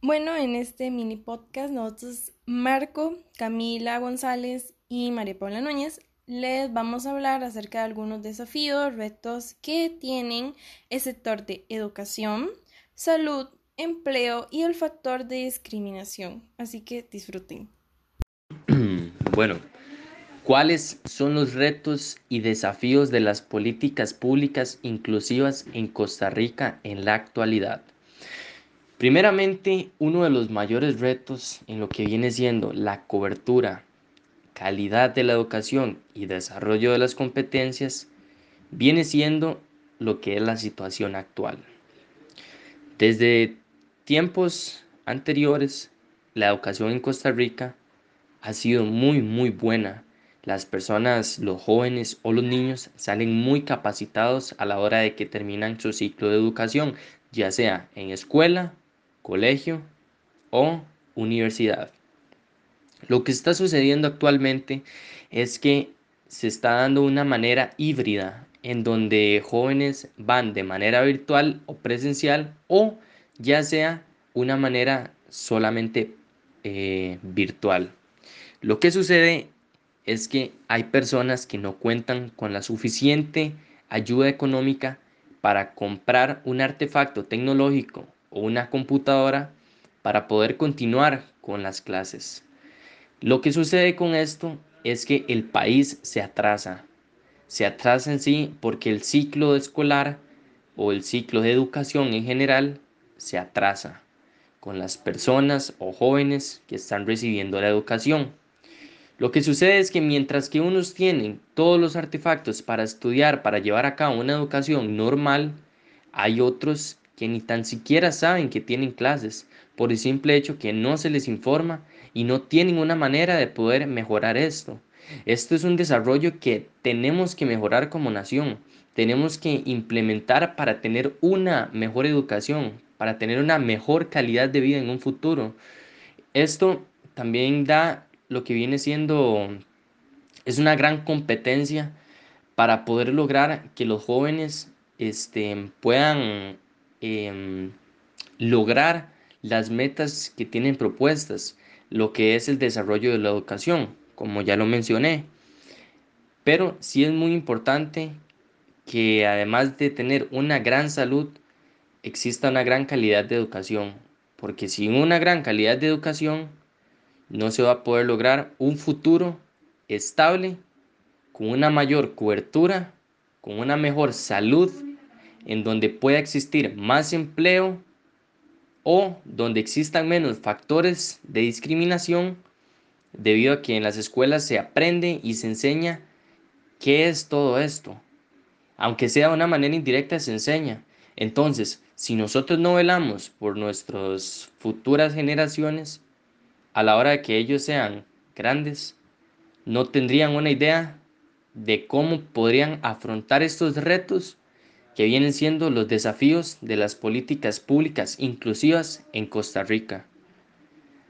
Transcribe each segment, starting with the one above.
Bueno, en este mini podcast nosotros, Marco, Camila González y María Paula Núñez, les vamos a hablar acerca de algunos desafíos, retos que tienen el sector de educación, salud, empleo y el factor de discriminación. Así que disfruten. Bueno, ¿cuáles son los retos y desafíos de las políticas públicas inclusivas en Costa Rica en la actualidad? Primeramente, uno de los mayores retos en lo que viene siendo la cobertura, calidad de la educación y desarrollo de las competencias viene siendo lo que es la situación actual. Desde tiempos anteriores, la educación en Costa Rica ha sido muy, muy buena. Las personas, los jóvenes o los niños salen muy capacitados a la hora de que terminan su ciclo de educación, ya sea en escuela, colegio o universidad. Lo que está sucediendo actualmente es que se está dando una manera híbrida en donde jóvenes van de manera virtual o presencial o ya sea una manera solamente eh, virtual. Lo que sucede es que hay personas que no cuentan con la suficiente ayuda económica para comprar un artefacto tecnológico o una computadora para poder continuar con las clases. Lo que sucede con esto es que el país se atrasa. Se atrasa en sí porque el ciclo escolar o el ciclo de educación en general se atrasa con las personas o jóvenes que están recibiendo la educación. Lo que sucede es que mientras que unos tienen todos los artefactos para estudiar, para llevar a cabo una educación normal, hay otros que ni tan siquiera saben que tienen clases por el simple hecho que no se les informa y no tienen una manera de poder mejorar esto. Esto es un desarrollo que tenemos que mejorar como nación. Tenemos que implementar para tener una mejor educación, para tener una mejor calidad de vida en un futuro. Esto también da lo que viene siendo, es una gran competencia para poder lograr que los jóvenes este, puedan em, lograr las metas que tienen propuestas, lo que es el desarrollo de la educación, como ya lo mencioné. Pero sí es muy importante que además de tener una gran salud, exista una gran calidad de educación, porque sin una gran calidad de educación, no se va a poder lograr un futuro estable, con una mayor cobertura, con una mejor salud, en donde pueda existir más empleo o donde existan menos factores de discriminación, debido a que en las escuelas se aprende y se enseña qué es todo esto. Aunque sea de una manera indirecta, se enseña. Entonces, si nosotros no velamos por nuestras futuras generaciones, a la hora de que ellos sean grandes, no tendrían una idea de cómo podrían afrontar estos retos que vienen siendo los desafíos de las políticas públicas inclusivas en Costa Rica.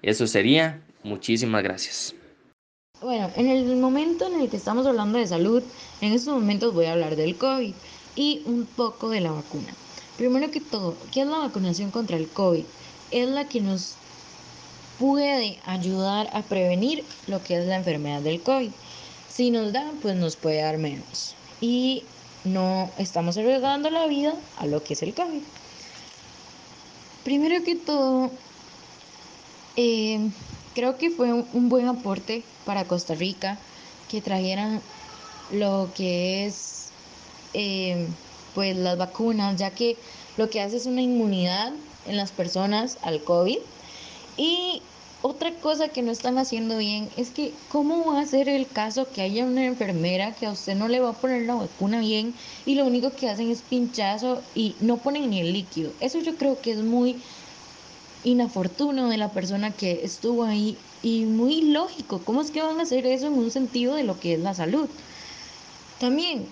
Eso sería. Muchísimas gracias. Bueno, en el momento en el que estamos hablando de salud, en estos momentos voy a hablar del COVID y un poco de la vacuna. Primero que todo, ¿qué es la vacunación contra el COVID? Es la que nos puede ayudar a prevenir lo que es la enfermedad del COVID. Si nos da, pues nos puede dar menos. Y no estamos arriesgando la vida a lo que es el COVID. Primero que todo, eh, creo que fue un buen aporte para Costa Rica que trajeran lo que es eh, pues las vacunas, ya que lo que hace es una inmunidad en las personas al COVID y otra cosa que no están haciendo bien es que cómo va a ser el caso que haya una enfermera que a usted no le va a poner la vacuna bien y lo único que hacen es pinchazo y no ponen ni el líquido. Eso yo creo que es muy inafortuno de la persona que estuvo ahí y muy lógico. ¿Cómo es que van a hacer eso en un sentido de lo que es la salud? También,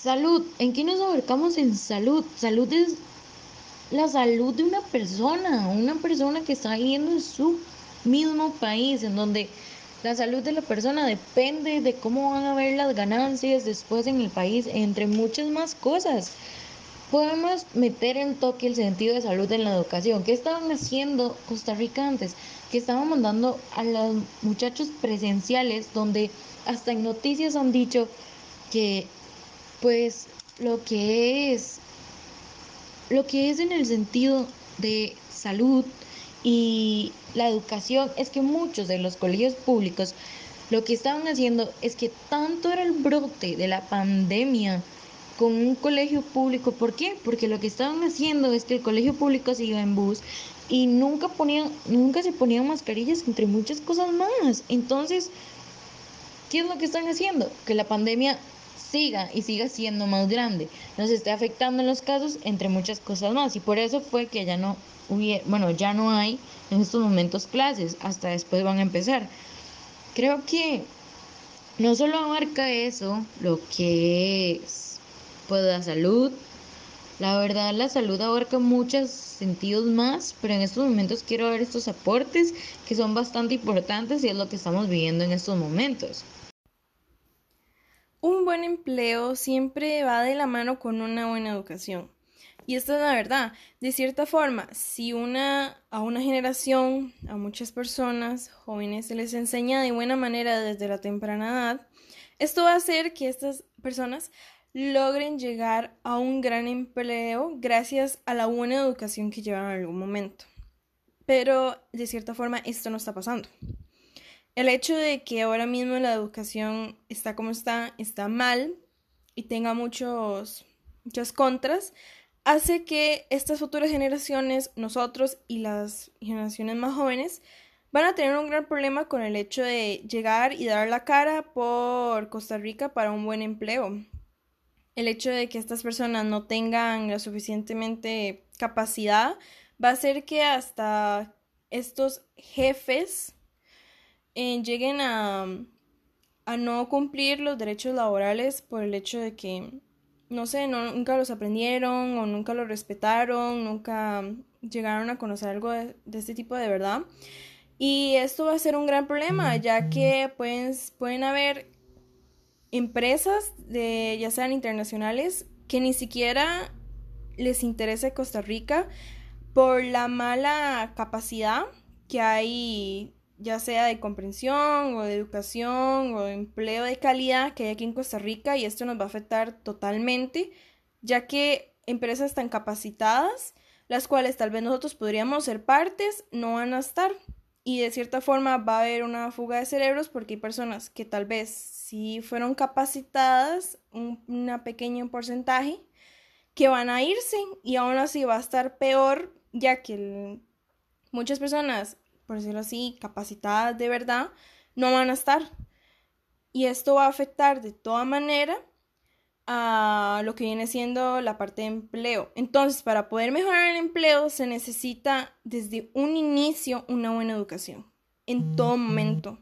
salud. ¿En qué nos abarcamos en salud? Salud es la salud de una persona, una persona que está viviendo en su mismo país, en donde la salud de la persona depende de cómo van a ver las ganancias después en el país, entre muchas más cosas. podemos meter en toque el sentido de salud en la educación. ¿Qué estaban haciendo Costa Rica antes? Que estaban mandando a los muchachos presenciales donde hasta en noticias han dicho que pues lo que es lo que es en el sentido de salud y la educación es que muchos de los colegios públicos lo que estaban haciendo es que tanto era el brote de la pandemia con un colegio público. ¿Por qué? Porque lo que estaban haciendo es que el colegio público se iba en bus y nunca ponían, nunca se ponían mascarillas entre muchas cosas más. Entonces, ¿qué es lo que están haciendo? Que la pandemia siga y siga siendo más grande, nos esté afectando en los casos entre muchas cosas más y por eso fue que ya no hubiera, bueno, ya no hay en estos momentos clases, hasta después van a empezar. Creo que no solo abarca eso, lo que es pues la salud, la verdad la salud abarca muchos sentidos más, pero en estos momentos quiero ver estos aportes que son bastante importantes y es lo que estamos viviendo en estos momentos. Un buen empleo siempre va de la mano con una buena educación. Y esto es la verdad. De cierta forma, si una, a una generación, a muchas personas, jóvenes, se les enseña de buena manera desde la temprana edad, esto va a hacer que estas personas logren llegar a un gran empleo gracias a la buena educación que llevan en algún momento. Pero de cierta forma esto no está pasando. El hecho de que ahora mismo la educación está como está, está mal y tenga muchos, muchas contras, hace que estas futuras generaciones, nosotros y las generaciones más jóvenes, van a tener un gran problema con el hecho de llegar y dar la cara por Costa Rica para un buen empleo. El hecho de que estas personas no tengan la suficientemente capacidad va a hacer que hasta estos jefes eh, lleguen a, a no cumplir los derechos laborales por el hecho de que, no sé, no, nunca los aprendieron o nunca los respetaron, nunca llegaron a conocer algo de, este tipo de verdad. Y esto va a ser un gran problema, ya que pueden, pueden haber empresas, de, ya sean internacionales, que ni siquiera les interesa Costa Rica por la mala capacidad que hay ya sea de comprensión o de educación o de empleo de calidad que hay aquí en Costa Rica y esto nos va a afectar totalmente, ya que empresas tan capacitadas, las cuales tal vez nosotros podríamos ser partes, no van a estar. Y de cierta forma va a haber una fuga de cerebros porque hay personas que tal vez sí fueron capacitadas, un una pequeño porcentaje, que van a irse y aún así va a estar peor, ya que muchas personas por decirlo así, capacitadas de verdad, no van a estar. Y esto va a afectar de toda manera a lo que viene siendo la parte de empleo. Entonces, para poder mejorar el empleo se necesita desde un inicio una buena educación, en todo momento,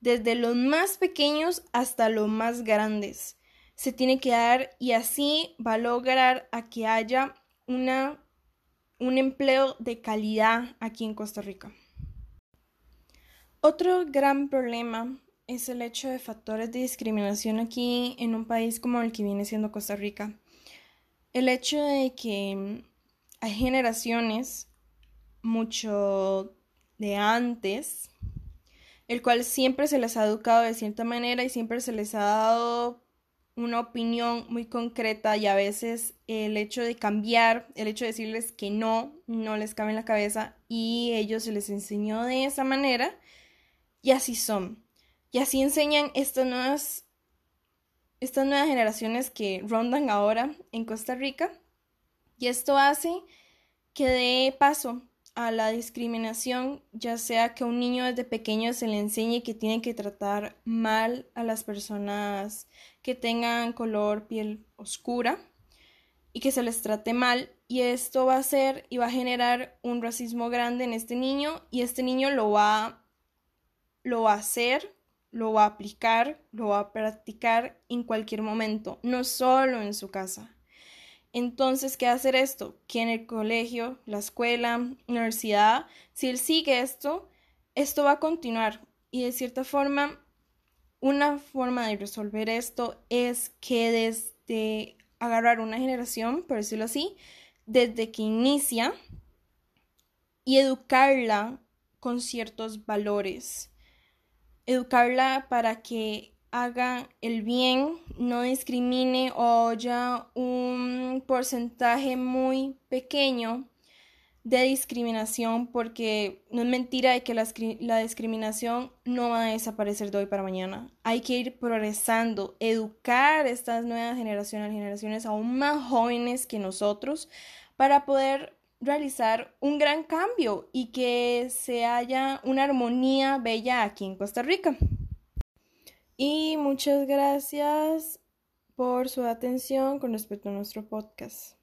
desde los más pequeños hasta los más grandes. Se tiene que dar y así va a lograr a que haya una, un empleo de calidad aquí en Costa Rica. Otro gran problema es el hecho de factores de discriminación aquí en un país como el que viene siendo Costa Rica. El hecho de que hay generaciones mucho de antes, el cual siempre se les ha educado de cierta manera y siempre se les ha dado una opinión muy concreta y a veces el hecho de cambiar, el hecho de decirles que no, no les cabe en la cabeza y ellos se les enseñó de esa manera y así son. Y así enseñan estas nuevas, estas nuevas generaciones que rondan ahora en Costa Rica. Y esto hace que dé paso a la discriminación, ya sea que a un niño desde pequeño se le enseñe que tiene que tratar mal a las personas que tengan color piel oscura y que se les trate mal y esto va a hacer y va a generar un racismo grande en este niño y este niño lo va lo va a hacer, lo va a aplicar, lo va a practicar en cualquier momento, no solo en su casa. Entonces, ¿qué hacer esto? Que en el colegio, la escuela, la universidad, si él sigue esto, esto va a continuar. Y de cierta forma, una forma de resolver esto es que desde agarrar una generación, por decirlo así, desde que inicia y educarla con ciertos valores. Educarla para que haga el bien, no discrimine o haya un porcentaje muy pequeño de discriminación porque no es mentira de que la, discriminación no va a desaparecer de hoy para mañana. Hay que ir progresando, educar estas nuevas generaciones, generaciones aún más jóvenes que nosotros, para poder realizar un gran cambio y que se haya una armonía bella aquí en Costa Rica. Y muchas gracias por su atención con respecto a nuestro podcast.